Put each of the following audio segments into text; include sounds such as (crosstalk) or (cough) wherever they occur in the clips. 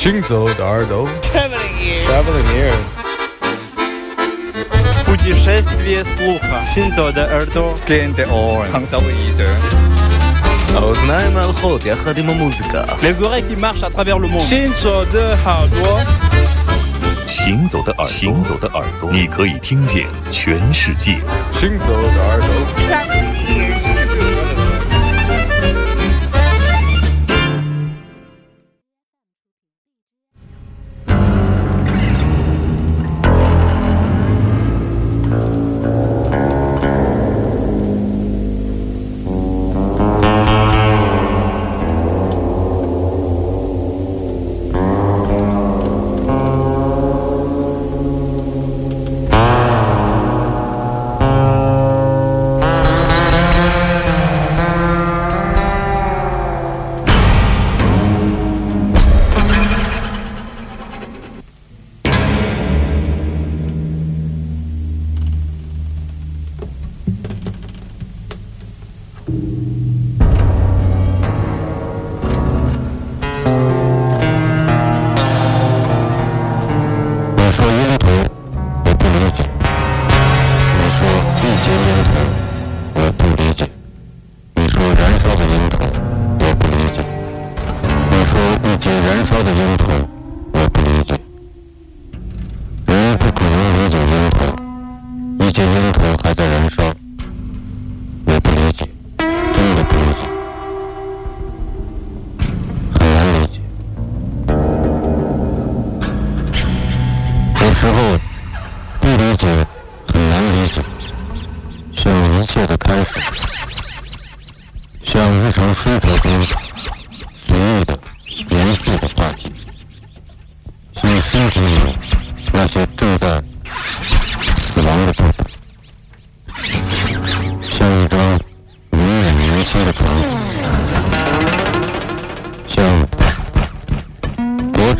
行走的耳朵，Traveling ears，行走的耳朵，Skint the oil. oreilles qui marchent à travers le monde。行走的耳朵，行走的耳朵，你可以听见全世界。行走的耳朵。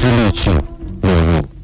de lítio. Uhum.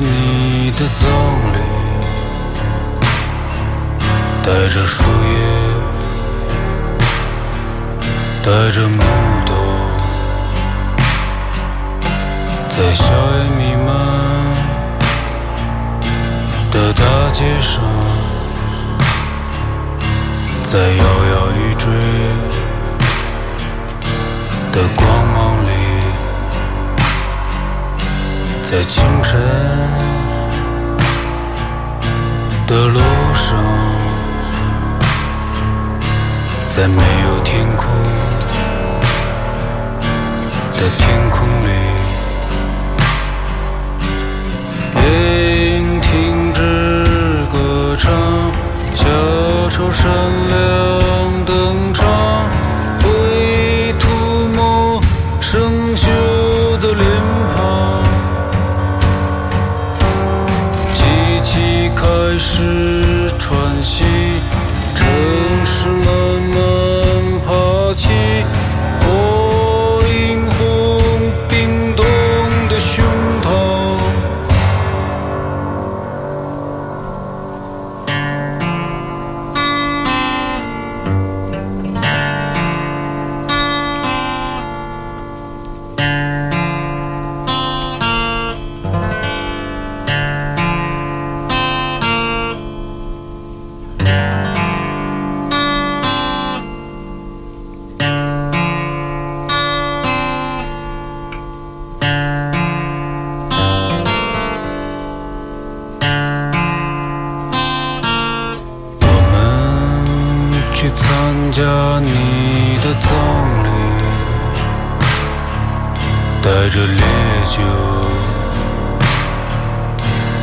你的葬礼带着树叶带着在清晨的路上在没有天空的天空里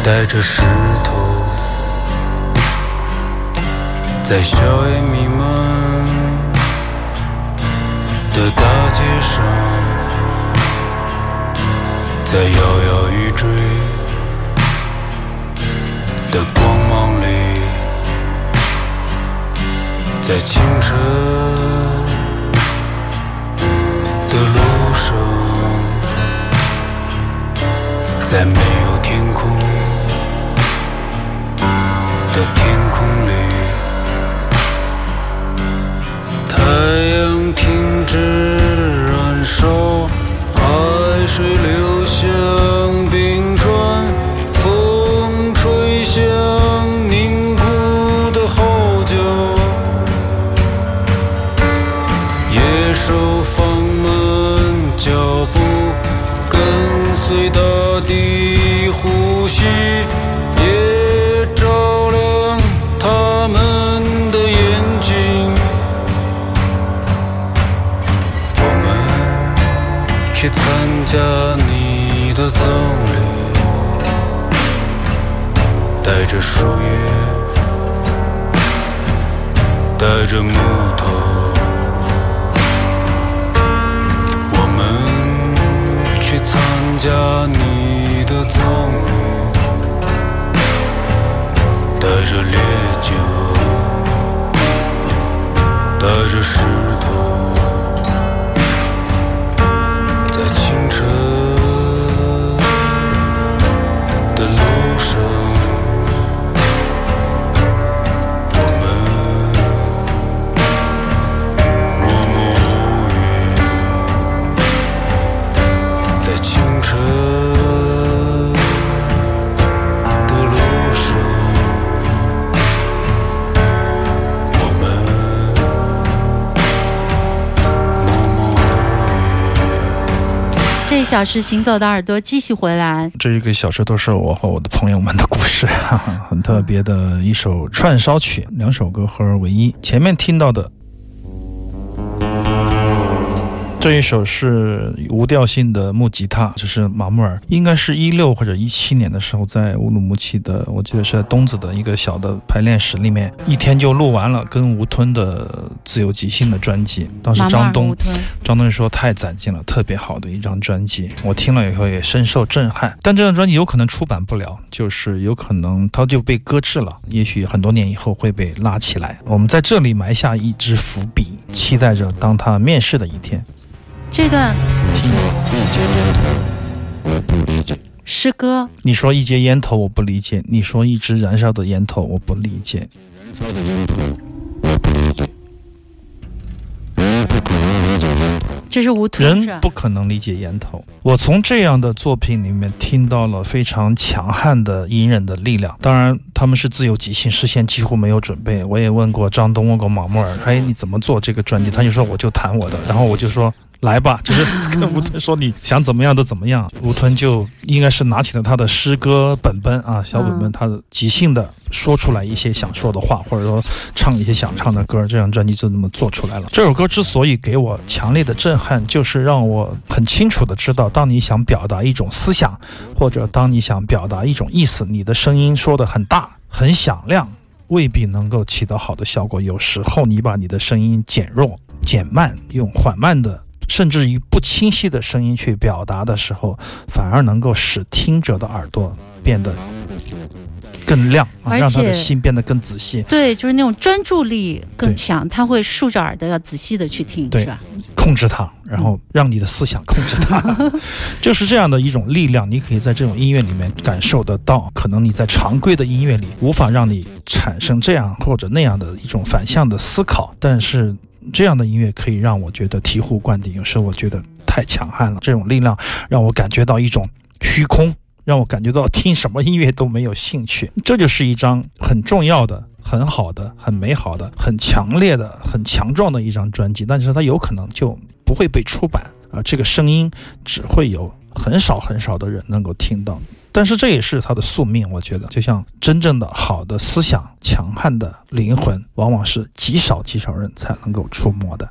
带着石头，在硝烟弥漫的大街上，在摇摇欲坠的光芒里。在清晨的路上，在没有天空的天空里，太阳停止燃烧，海水流下小时行走的耳朵继续回来。这一个小时都是我和我的朋友们的故事，(laughs) 很特别的一首串烧曲，两首歌合而为一。前面听到的这一首是无调性的木吉他，就是马木尔，应该是一六或者一七年的时候，在乌鲁木齐的，我记得是在东子的一个小的排练室里面，一天就录完了跟吴吞的自由即兴的专辑。当时张东张东说太攒劲了，特别好的一张专辑，我听了以后也深受震撼。但这张专辑有可能出版不了，就是有可能它就被搁置了，也许很多年以后会被拉起来。我们在这里埋下一只伏笔，期待着当它面世的一天。这段你说一节烟头，我不理解。诗歌，你说一节烟头我不理解，你说一支燃烧的烟头我不理解。燃烧的烟头，我不理解。人不可能理解烟头。这是吴吞是吧人不可能理解烟头。我从这样的作品里面听到了非常强悍的隐忍的力量。当然，他们是自由即兴，事先几乎没有准备。我也问过张东，问过马木尔，哎，你怎么做这个专辑？他就说我就弹我的，然后我就说。来吧，(laughs) 就是跟吴吞说你想怎么样都怎么样。(laughs) 吴吞就应该是拿起了他的诗歌本本啊，小本本，嗯他即兴的说出来一些想说的话，或者说唱一些想唱的歌，这张专辑就这么做出来了。这首歌之所以给我强烈的震撼，就是让我很清楚的知道，当你想表达一种思想，或者当你想表达一种意思，你的声音说的很大、很响亮，未必能够起到好的效果。有时候你把你的声音减弱、减慢，用缓慢的甚至于不清晰的声音去表达的时候，反而能够使听者的耳朵变得更亮，啊、让他的心变得更仔细。对，就是那种专注力更强，他会竖着耳朵要仔细的去听，对是吧？控制它，然后让你的思想控制它，(laughs) 就是这样的一种力量。你可以在这种音乐里面感受得到，可能你在常规的音乐里无法让你产生这样或者那样的一种反向的思考，但是这样的音乐可以让我觉得醍醐灌顶。有时候我觉得太强悍了，这种力量让我感觉到一种虚空。让我感觉到听什么音乐都没有兴趣，这就是一张很重要的、很好的、很美好的、很强烈的、很强壮的一张专辑，但是它有可能就不会被出版啊，这个声音只会有很少很少的人能够听到。但是这也是他的宿命，我觉得，就像真正的好的思想、强悍的灵魂，往往是极少极少人才能够触摸的。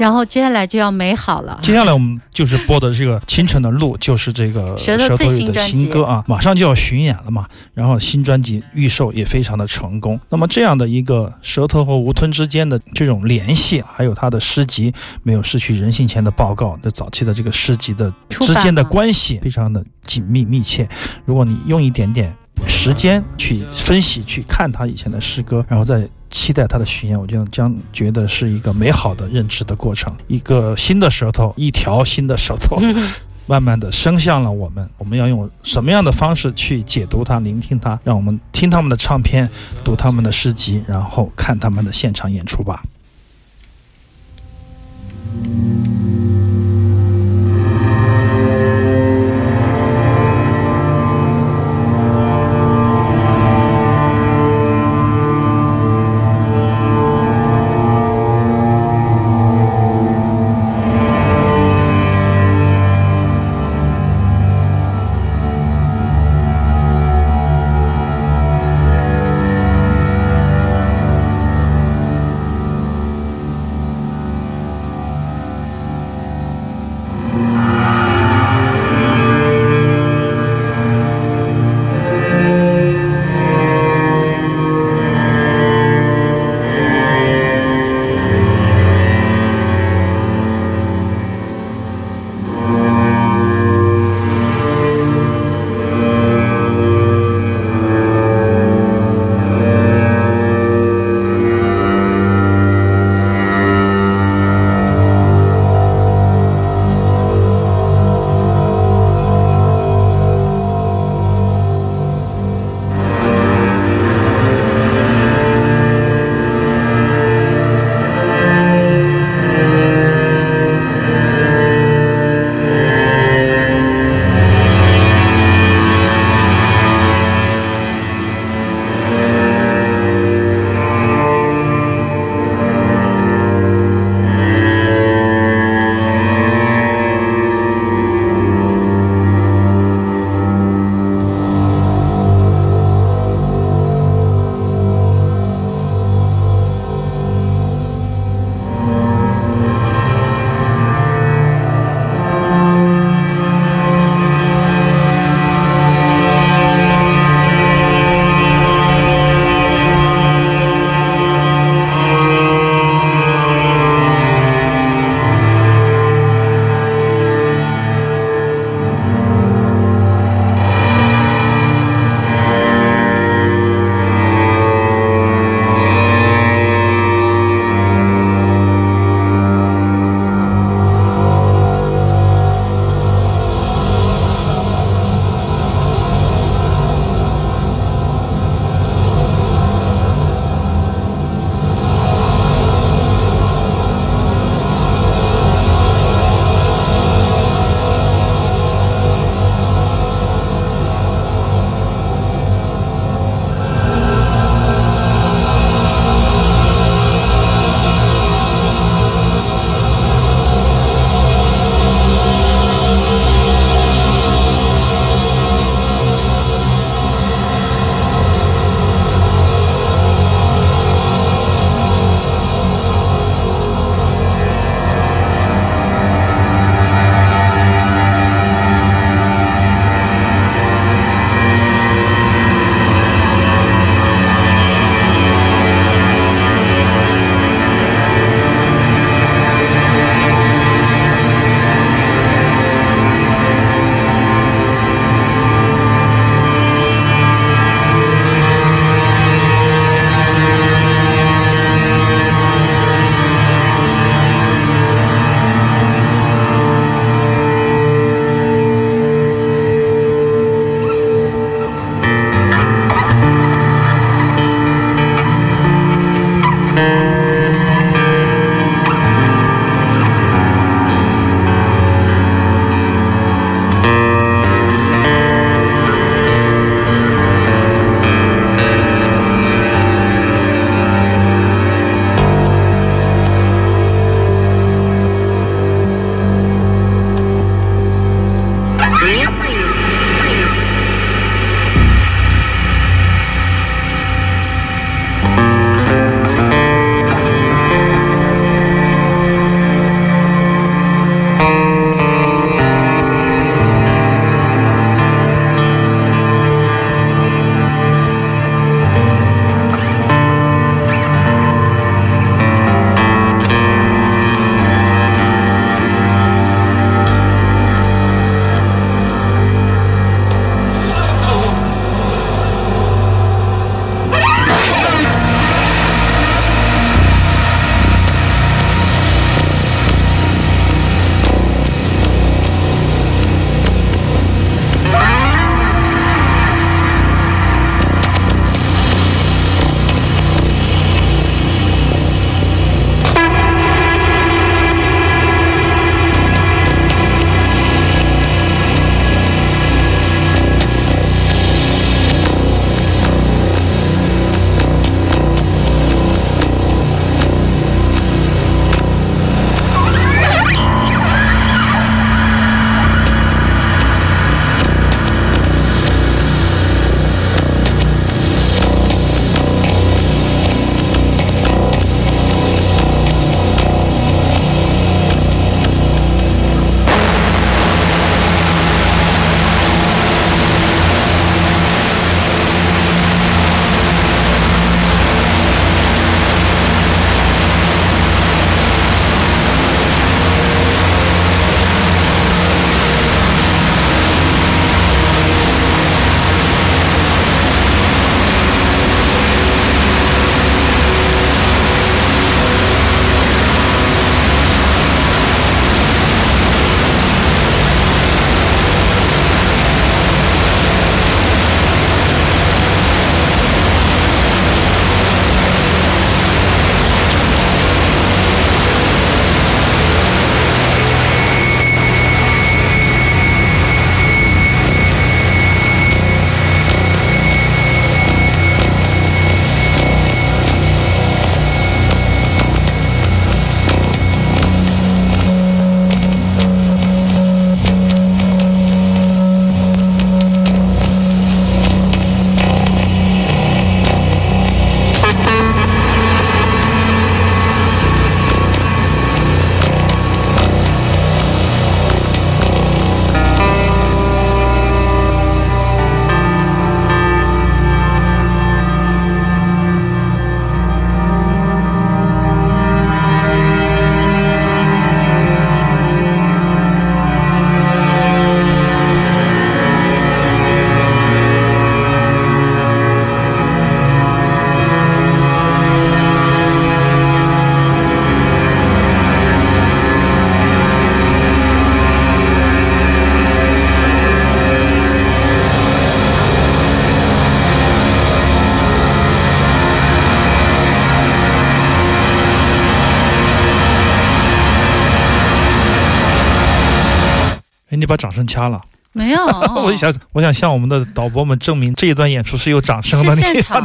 然后接下来就要美好了，接下来我们就是播的这个《清晨的路》，就是这个 (laughs) 舌头最舌头语的新歌啊，马上就要巡演了嘛。然后新专辑预售也非常的成功。那么这样的一个舌头和吴吞之间的这种联系，还有他的诗集《没有失去人性前的报告》的早期的这个诗集的之间的关系，非常的紧密密切。如果你用一点点时间去分析、去看他以前的诗歌，然后再期待他的巡演，我觉得将觉得是一个美好的认知的过程，一个新的舌头，一条新的舌头，(laughs) 慢慢的伸向了我们。我们要用什么样的方式去解读它、聆听它？让我们听他们的唱片，读他们的诗集，然后看他们的现场演出吧。把掌声掐了。没有，(laughs) 我想，我想向我们的导播们证明这一段演出是有掌声的。是现场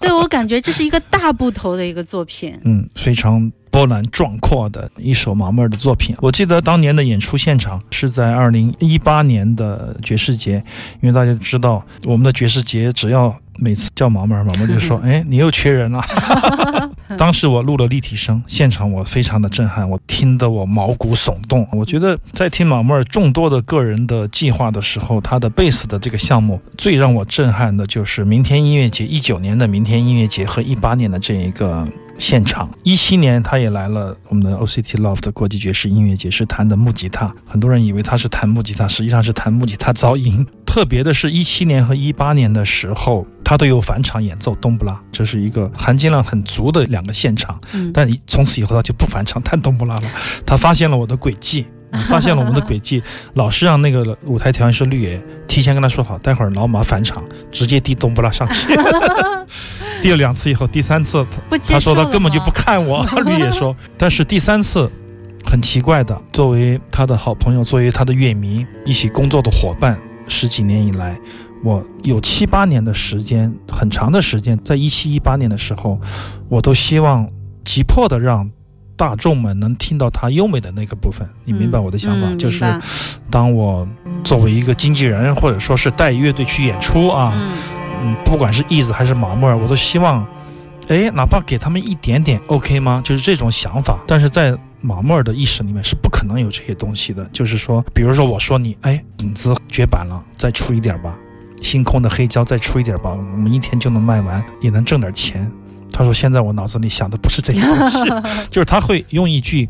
对我感觉这是一个大部头的一个作品。嗯，非常波澜壮阔的一首马默尔的作品。我记得当年的演出现场是在二零一八年的爵士节，因为大家知道我们的爵士节只要每次叫马默尔，马默尔就说：(laughs) “哎，你又缺人了。” (laughs) 当时我录了立体声，现场我非常的震撼，我听得我毛骨悚动。我觉得在听马莫尔众多的个人的计划的时候，他的贝斯的这个项目最让我震撼的就是明天音乐节，一九年的明天音乐节和一八年的这一个。现场，一七年他也来了我们的 OCT Loft 国际爵士音乐节，是弹的木吉他。很多人以为他是弹木吉他，实际上是弹木吉他噪音。(laughs) 特别的是一七年和一八年的时候，他都有返场演奏冬不拉，这是一个含金量很足的两个现场。嗯，但从此以后他就不返场弹冬不拉了。他发现了我的轨迹，发现了我们的轨迹，(laughs) 老是让那个舞台调音师绿野提前跟他说好，待会儿老马返场直接递冬不拉上去。(laughs) 递了两次以后，第三次他说他根本就不看我，(laughs) 绿野说。(laughs) 但是第三次，很奇怪的，作为他的好朋友，作为他的乐迷，一起工作的伙伴，十几年以来，我有七八年的时间，很长的时间，在一七一八年的时候，我都希望急迫的让。大众们能听到他优美的那个部分，你明白我的想法？嗯就是当我作为一个经纪人，或者说是带乐队去演出啊，嗯嗯，不管是义子还是马默尔，我都希望，哎，哪怕给他们一点点 OK 吗？就是这种想法。但是在马默尔的意识里面是不可能有这些东西的。就是说，比如说我说你，哎，影子绝版了，再出一点吧；星空的黑胶再出一点吧，我们一天就能卖完，也能挣点钱。他说：“现在我脑子里想的不是这些东西，(laughs) 就是他会用一句，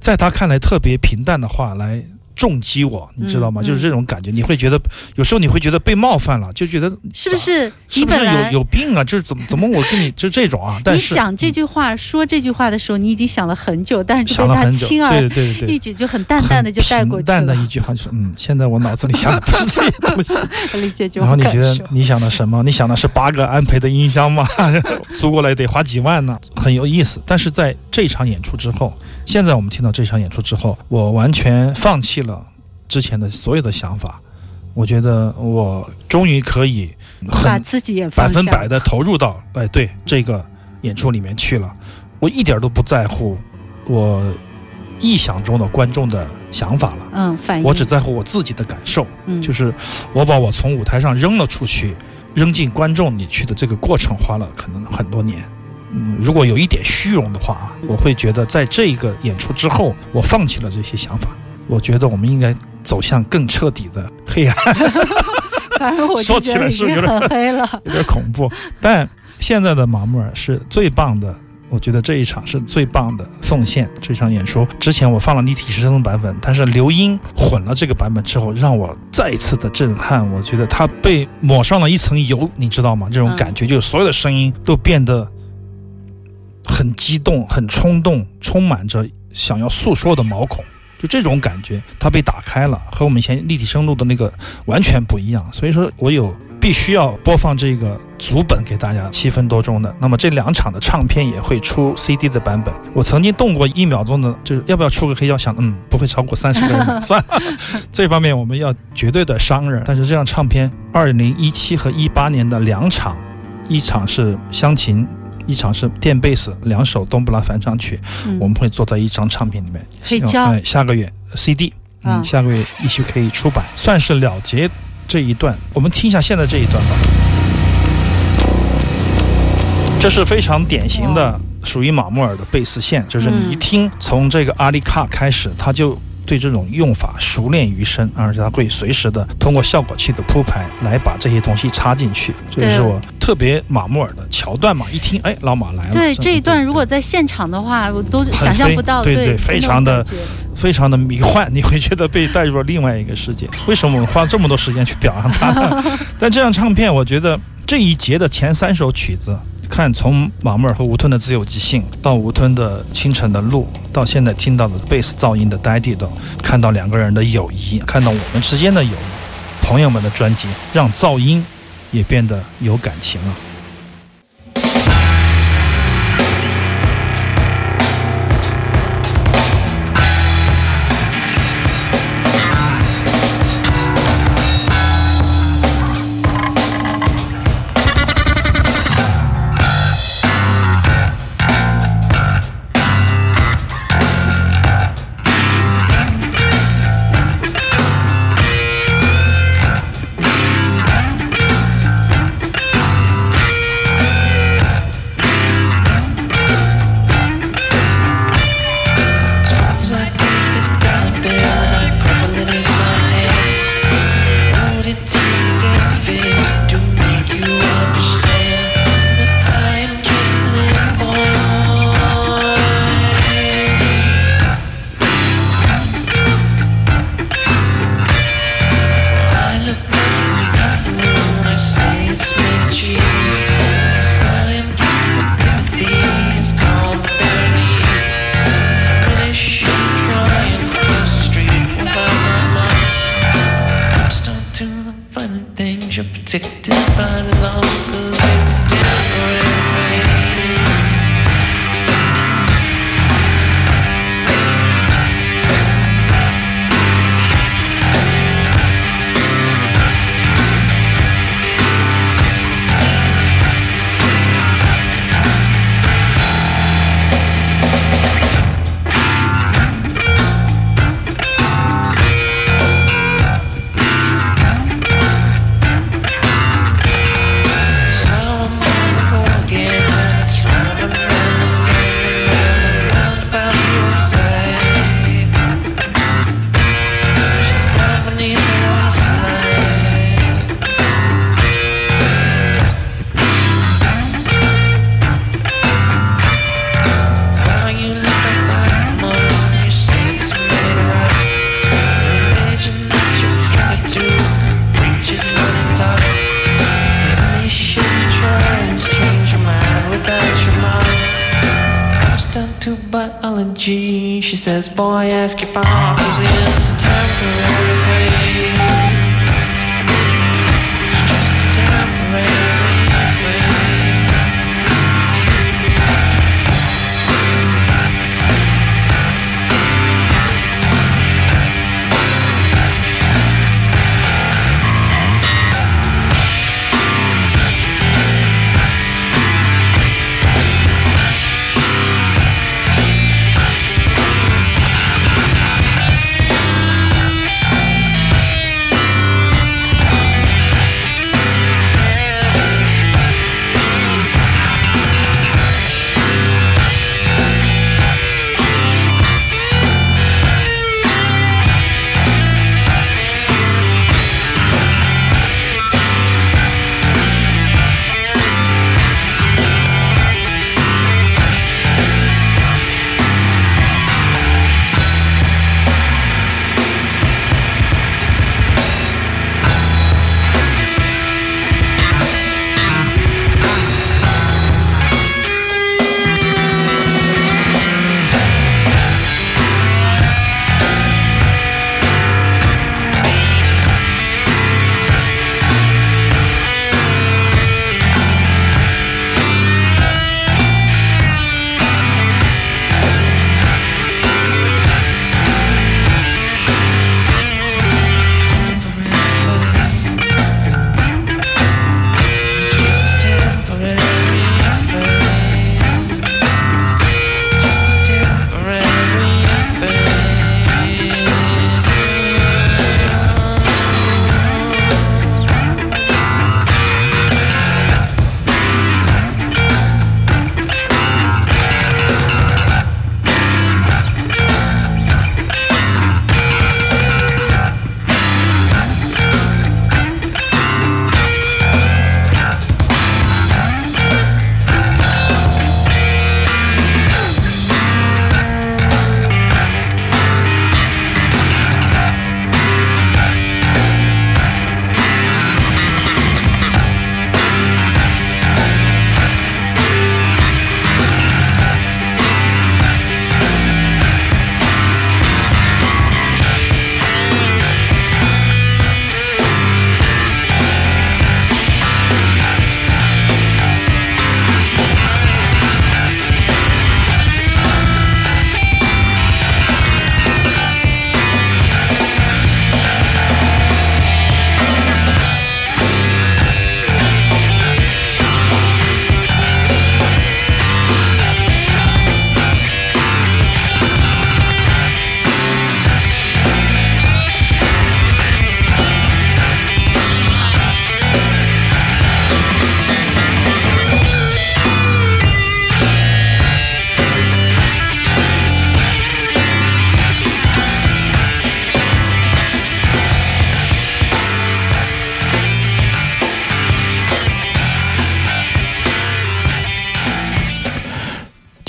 在他看来特别平淡的话来重击我，你知道吗？嗯就是这种感觉，你会觉得有时候你会觉得被冒犯了，就觉得是不是是不是有有病啊？就是怎么怎么我跟你 (laughs) 就这种啊？但你想这句话说这句话的时候，你已经想了很久，但是就被他轻而对对对对易举就很淡淡的就带过去了平淡的。一句话就是嗯，现在我脑子里想的不是这些东西。(laughs) 理解这然后你觉得。你想的什么？你想的是八个安培的音箱吗？(laughs) 租过来得花几万呢，很有意思。但是在这场演出之后，现在我们听到这场演出之后，我完全放弃了之前的所有的想法。我觉得我终于可以很把自己也百分百的投入到哎对这个演出里面去了，我一点都不在乎我臆想中的观众的想法了。嗯，反应我只在乎我自己的感受，嗯就是我把我从舞台上扔了出去，扔进观众里去的这个过程花了可能很多年。嗯，如果有一点虚荣的话啊，我会觉得在这个演出之后，我放弃了这些想法。我觉得我们应该走向更彻底的黑暗，(laughs) 反正我说起来是有点很黑了。(laughs) 有点恐怖。但现在的马穆尔是最棒的，我觉得这一场是最棒的奉献。这场演出之前我放了立体声的版本，但是刘英混了这个版本之后，让我再一次的震撼。我觉得他被抹上了一层油，你知道吗？这种嗯感觉就是所有的声音都变得很激动、很冲动，充满着想要诉说的毛孔。就这种感觉，它被打开了，和我们以前立体声录的那个完全不一样。所以说我有必须要播放这个足本给大家，七分多钟的。那么这两场的唱片也会出 CD 的版本。我曾经动过一秒钟的，就是要不要出个黑胶，想嗯不会超过三十个人，算了。这方面我们要绝对的商人。但是这张唱片，二零一七和一八年的两场，一场是湘琴。一场是电贝斯，两首冬不拉翻唱曲，嗯我们会做到一张唱片里面。黑胶希望哎，下个月 CD，嗯，啊下个月也许可以出版，算是了结这一段。我们听一下现在这一段吧。这是非常典型的属于马穆尔的贝斯线，就是你一嗯听从这个阿里卡开始，他就对这种用法熟练于身，而且他会随时的通过效果器的铺排来把这些东西插进去。这也是我特别马木尔的桥段嘛，一听哎，老马来了。对这一段，如果在现场的话，我都想象不到，对对对，非常的非常的迷幻，你会觉得被带入了另外一个世界。为什么我们花这么多时间去表扬他？(laughs) 但这张唱片，我觉得这一节的前三首曲子，看从马木尔和吴吞的自由即兴，到吴吞的清晨的路，到现在听到的贝斯噪音的 Daddy 的，看到两个人的友谊，看到我们之间的友谊，朋友们的专辑，让噪音也变得有感情了。Ask your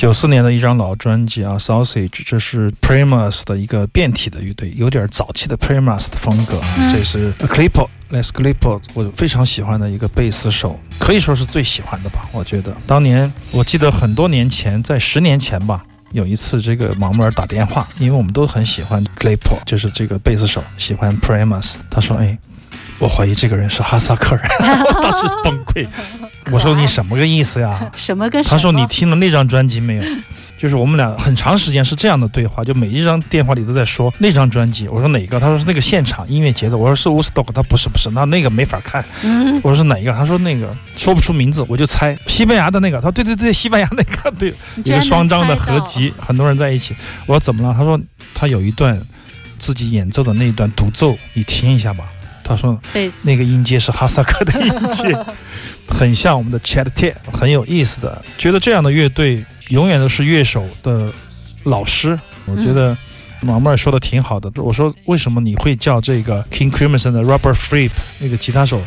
九四年的一张老专辑啊，Sausage，这是 Primus 的一个变体的乐队，有点早期的 Primus 的风格。嗯这是 Clippo，Les Clippo，我非常喜欢的一个贝斯手，可以说是最喜欢的吧。我觉得当年我记得很多年前，在十年前吧。有一次，这个盲木尔打电话，因为我们都很喜欢 Clippo，就是这个贝斯手，喜欢 Primus。他说：“哎我怀疑这个人是哈萨克人，我 (laughs) 当时崩溃。我说你什么个意思呀？(laughs) 什么个什么？他说你听了那张专辑没有？就是我们俩很长时间是这样的对话，就每一张电话里都在说那张专辑。我说哪个？他说是那个现场音乐节的。我说是 Woodstock，他不是不是，那那个没法看。嗯，我说是哪一个？他说那个说不出名字，我就猜西班牙的那个。他说对对对，西班牙那个对，一个双张的合集，很多人在一起。我说怎么了？他说他有一段自己演奏的那一段独奏，你听一下吧。他说，那个音阶是哈萨克的音阶，(laughs) 很像我们的 Chat T，很有意思的。觉得这样的乐队永远都是乐手的老师。我觉得毛妹说的挺好的。我说为什么你会叫这个 King Crimson 的 Robert Fripp 那个吉他手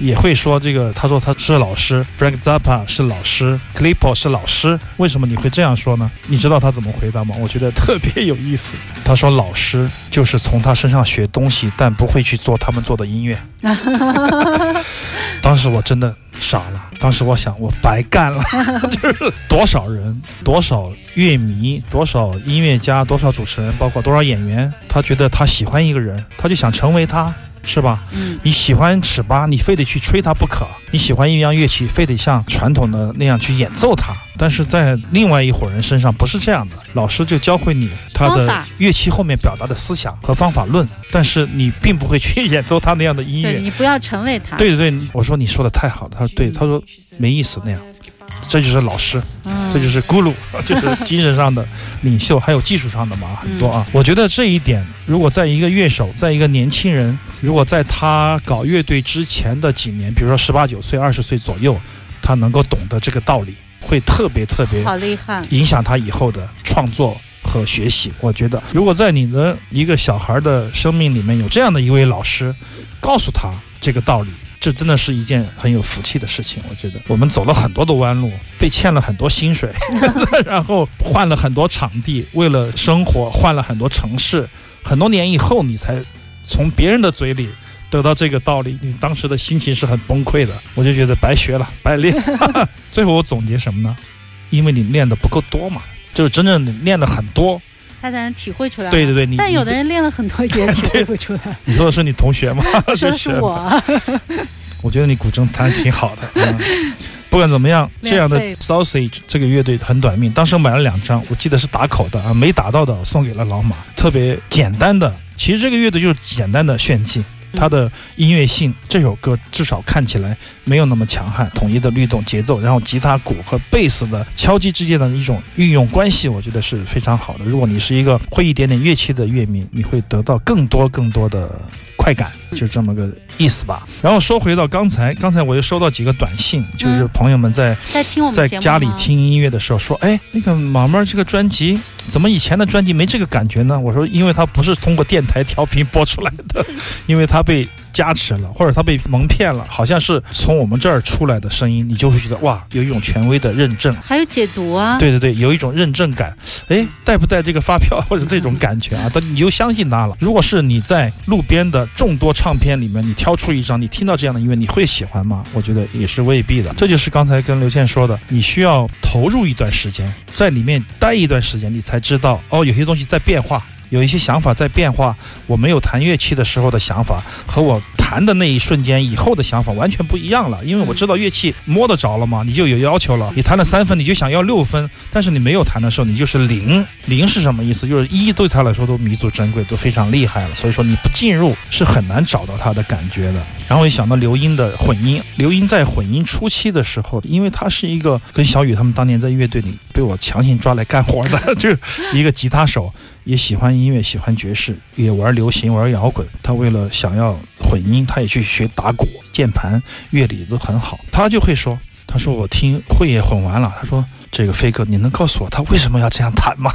也会说这个？他说他是老师，Frank Zappa 是老师，Clippo 是老师。为什么你会这样说呢？你知道他怎么回答吗？我觉得特别有意思。他说老师就是从他身上学东西，但不会去做他们做的音乐。当时我真的傻了，当时我想我白干了，(laughs) 就是多少人、多少乐迷、多少音乐家、多少主持人，包括多少演员，他觉得他喜欢一个人，他就想成为他。是吧？嗯，你喜欢尺八，你非得去吹它不可；你喜欢一样乐器，非得像传统的那样去演奏它。但是在另外一伙人身上不是这样的，老师就教会你他的乐器后面表达的思想和方法论，但是你并不会去演奏他那样的音乐。对你不要成为他。对对对，我说你说的太好了，他说对，他说没意思那样，这就是老师，嗯，这就是咕噜，(laughs) 就是精神上的领袖，还有技术上的嘛，很多啊。我觉得这一点，如果在一个乐手，在一个年轻人，如果在他搞乐队之前的几年，比如说十八九岁、二十岁左右，他能够懂得这个道理，会特别特别好厉害。影响他以后的创作和学习。我觉得，如果在你的一个小孩的生命里面有这样的一位老师，告诉他这个道理，这真的是一件很有福气的事情。我觉得我们走了很多的弯路，被欠了很多薪水 (laughs) (laughs) 然后换了很多场地，为了生活换了很多城市。很多年以后，你才从别人的嘴里。得到这个道理，你当时的心情是很崩溃的，我就觉得白学了，白练。(laughs) 最后我总结什么呢？因为你练的不够多嘛，就是真正你练的很多，他才能体会出来。对对对，你但有的人练了很多 (laughs) 也体会不出来。你说的是你同学吗？(laughs) (laughs) 说的是我。我觉得你古筝弹的挺好的。嗯不管怎么样，这样的 Sausage 这个乐队很短命。当时我买了两张，我记得是打口的啊，没打到的送给了老马。特别简单的，其实这个乐队就是简单的炫技。它的音乐性，这首歌至少看起来没有那么强悍，统一的律动节奏，然后吉他、鼓和贝斯的敲击之间的一种运用关系，我觉得是非常好的。如果你是一个会一点点乐器的乐迷，你会得到更多更多的快感，就这么个意思吧。然后说回到刚才，刚才我又收到几个短信，就是朋友们在在听我们在家里听音乐的时候说，哎，那个毛毛这个专辑怎么以前的专辑没这个感觉呢？我说，因为它不是通过电台调频播出来的，(laughs) 因为它被加持了，或者他被蒙骗了，好像是从我们这儿出来的声音，你就会觉得哇，有一种权威的认证。还有解读啊。对对对，有一种认证感，哎，带不带这个发票或者这种感觉啊？但你就相信他了。如果是你在路边的众多唱片里面，你挑出一张，你听到这样的音乐，你会喜欢吗？我觉得也是未必的。这就是刚才跟刘倩说的，你需要投入一段时间，在里面待一段时间，你才知道哦，有些东西在变化。有一些想法在变化，我没有弹乐器的时候的想法和我弹的那一瞬间以后的想法完全不一样了。因为我知道乐器摸得着了嘛，你就有要求了。你弹了三分，你就想要六分，但是你没有弹的时候，你就是零。零是什么意思？就是一对他来说都弥足珍贵，都非常厉害了。所以说你不进入是很难找到他的感觉的。然后一想到刘英的混音，刘英在混音初期的时候，因为他是一个跟小雨他们当年在乐队里被我强行抓来干活的，(laughs) 就是一个吉他手，也喜欢音乐，喜欢爵士，也玩流行，玩摇滚。他为了想要混音，他也去学打鼓、键盘、乐理都很好。他就会说：“他说我听会也混完了。”他说：“这个飞哥，你能告诉我他为什么要这样弹吗？”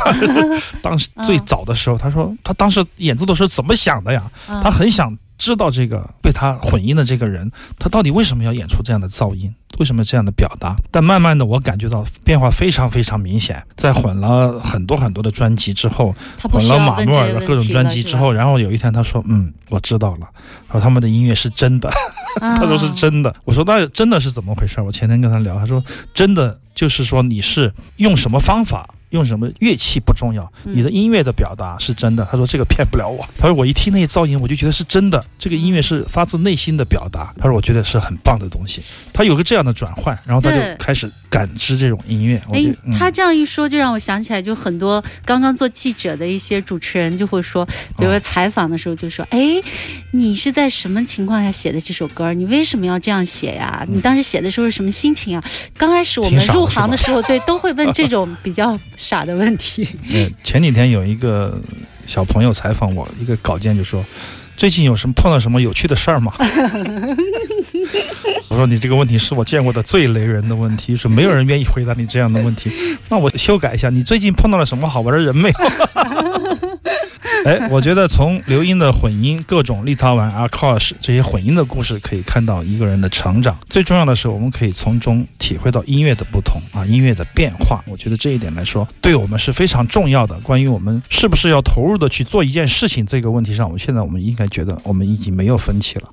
(laughs) 当时最早的时候，他说他当时演奏的时候怎么想的呀？嗯他很想知道这个被他混音的这个人，他到底为什么要演出这样的噪音，为什么这样的表达？但慢慢的，我感觉到变化非常非常明显。在混了很多很多的专辑之后，混了马诺尔的各种专辑之后，然后有一天他说：“嗯，我知道了。”说他们的音乐是真的，(laughs) 他他说是真的。我说那真的是怎么回事？我前天跟他聊，他说真的就是说你是用什么方法用什么乐器不重要，嗯你的音乐的表达是真的。他说这个骗不了我。他说我一听那些噪音，我就觉得是真的，这个音乐是发自内心的表达。他说我觉得是很棒的东西。他有个这样的转换，然后他就开始感知这种音乐。我觉哎，嗯他这样一说，就让我想起来，就很多刚刚做记者的一些主持人就会说，比如说哦采访的时候就说：“哎，你是在什么情况下写的这首歌？你为什么要这样写呀？你当时写的时候是什么心情啊？”刚开始我们入行的时候，对，都会问这种比较傻的问题。嗯，前几天有一个小朋友采访我，一个稿件就说：“最近有什么碰到什么有趣的事儿吗？” (laughs) 我说：“你这个问题是我见过的最雷人的问题，是没有人愿意回答你这样的问题。那我修改一下，你最近碰到了什么好玩的人没有？” (laughs) 哎，我觉得从刘英的混音、各种立陶宛、阿卡尔这些混音的故事，可以看到一个人的成长。最重要的是，我们可以从中体会到音乐的不同啊，音乐的变化。我觉得这一点来说，对我们是非常重要的。关于我们是不是要投入的去做一件事情这个问题上，我们现在我们应该觉得我们已经没有分歧了。